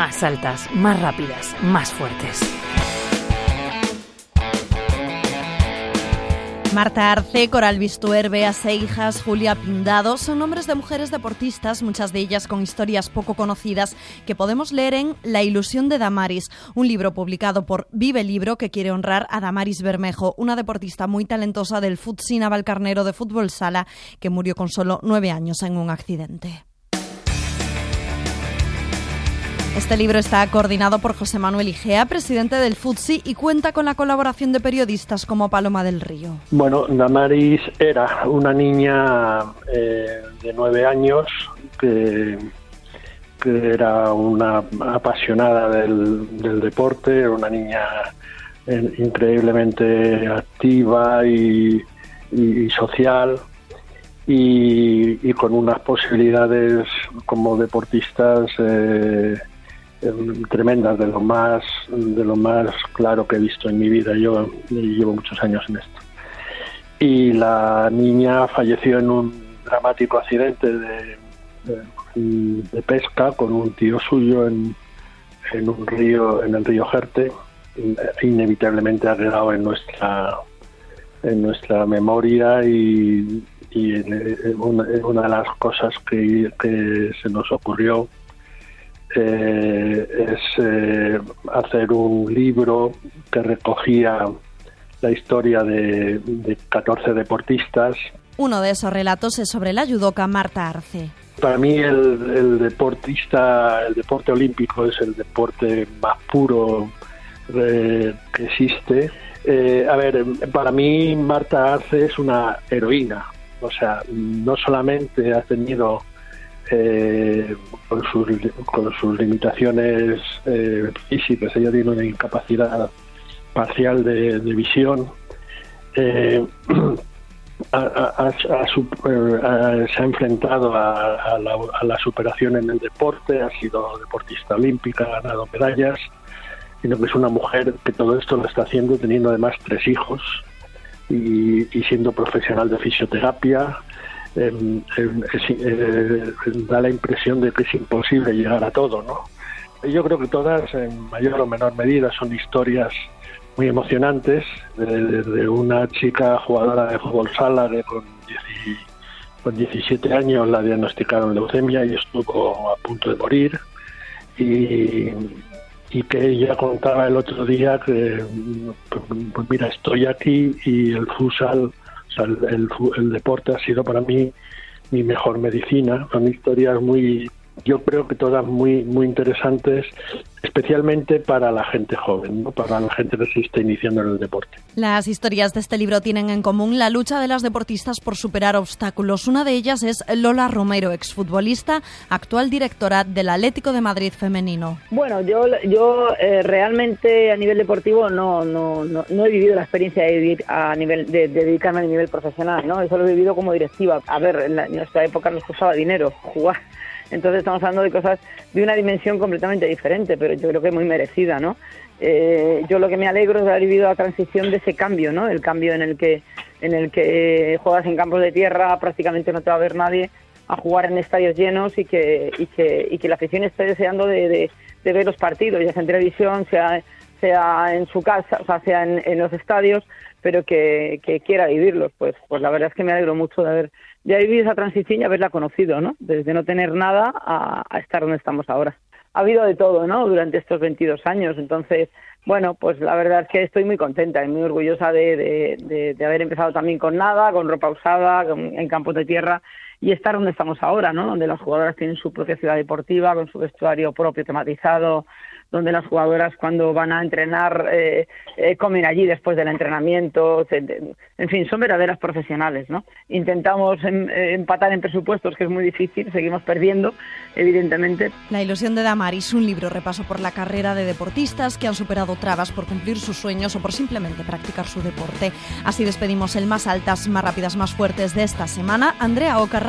más altas, más rápidas, más fuertes. Marta Arce, Coral Bistuer, Bea Seijas, Julia Pindado son nombres de mujeres deportistas, muchas de ellas con historias poco conocidas que podemos leer en La ilusión de Damaris, un libro publicado por Vive Libro que quiere honrar a Damaris Bermejo, una deportista muy talentosa del Futsina Valcarnero de fútbol sala que murió con solo nueve años en un accidente. Este libro está coordinado por José Manuel Igea, presidente del FUTSI, y cuenta con la colaboración de periodistas como Paloma del Río. Bueno, Damaris era una niña eh, de nueve años que, era una apasionada del, deporte, una niña eh, increíblemente activa y, social. Y, con unas posibilidades como deportistas eh, tremendas, de lo más de lo más claro que he visto en mi vida. Yo llevo muchos años en esto. Y la niña falleció en un dramático accidente de, de, pesca con un tío suyo en, en, un río, en el río Jerte. Inevitablemente ha quedado en nuestra en nuestra memoria y, y una, una, de las cosas que, que se nos ocurrió eh, es eh, hacer un libro que recogía la historia de, 14 deportistas. Uno de esos relatos es sobre la judoka Marta Arce. Para mí el, deportista, el deporte olímpico es el deporte más puro eh, que existe. a ver, para mí Marta Arce es una heroína. O sea, no solamente ha tenido eh, con, sus, con sus limitaciones eh, físicas, ella tiene una incapacidad parcial de, visión. Eh, eh, se ha enfrentado a, la, superación en el deporte, ha sido deportista olímpica, ha ganado medallas, sino que es una mujer que todo esto lo está haciendo teniendo además tres hijos y siendo profesional de fisioterapia, Em, eh, da la impresión de que es imposible llegar a todo, ¿no? Yo creo que todas, en mayor o menor medida, son historias muy emocionantes de, una chica jugadora de fútbol sala que con, con 17 años la diagnosticaron leucemia y estuvo a punto de morir y, y que ella contaba el otro día que pues mira estoy aquí y el futsal el, deporte ha sido para mí mi mejor medicina. Son historias muy, yo creo que todas muy, muy interesantes especialmente para la gente joven, ¿no? para la gente que se está iniciando en el deporte. Las historias de este libro tienen en común la lucha de las deportistas por superar obstáculos. Una de ellas es Lola Romero, exfutbolista, actual directora del Atlético de Madrid femenino. Bueno, yo, yo eh, realmente a nivel deportivo no, no, no, he vivido la experiencia de, vivir a nivel, de, dedicarme a nivel profesional, ¿no? eso lo he vivido como directiva. A ver, en, en nuestra época nos costaba dinero jugar entonces estamos hablando de cosas de una dimensión completamente diferente, pero yo creo que muy merecida, ¿no? Eh, yo lo que me alegro es haber vivido la transición de ese cambio, ¿no? El cambio en el que en el que juegas en campos de tierra, prácticamente no te va a ver nadie, a jugar en estadios llenos y que y que, y que la afición esté deseando de, ver los partidos, ya sea en televisión, sea sea en su casa, o sea, sea en, los estadios, pero que, que quiera vivirlos. Pues, pues la verdad es que me alegro mucho de haber ya vivido esa transición y haberla conocido, ¿no? Desde no tener nada a, estar donde estamos ahora. Ha habido de todo, ¿no? Durante estos 22 años. Entonces, bueno, pues la verdad es que estoy muy contenta y muy orgullosa de, de, haber empezado también con nada, con ropa usada, en campos de tierra y estar donde estamos ahora, ¿no? Donde las jugadoras tienen su propia ciudad deportiva, con su vestuario propio tematizado, donde las jugadoras cuando van a entrenar eh, eh, comen allí después del entrenamiento, en fin, son verdaderas profesionales, ¿no? Intentamos em, eh, empatar en presupuestos, que es muy difícil, seguimos perdiendo, evidentemente. La ilusión de Damaris, un libro repaso por la carrera de deportistas que han superado trabas por cumplir sus sueños o por simplemente practicar su deporte. Así despedimos el más altas, más rápidas, más fuertes de esta semana. Andrea Oca,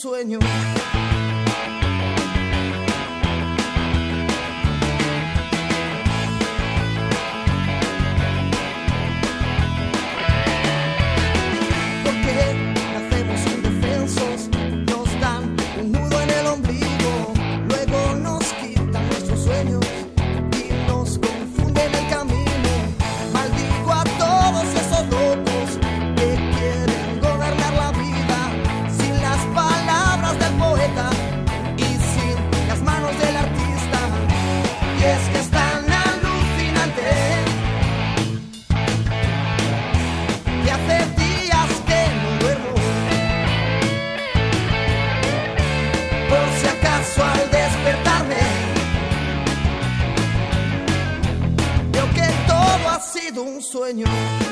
sueño. sueño.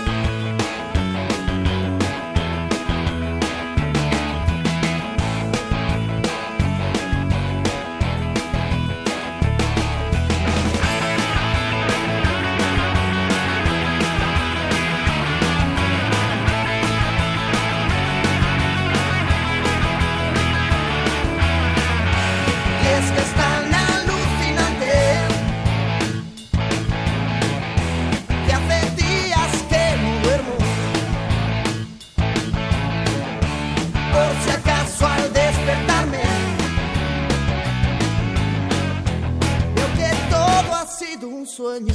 por si acaso al despertarme. Veo que todo ha sido un sueño.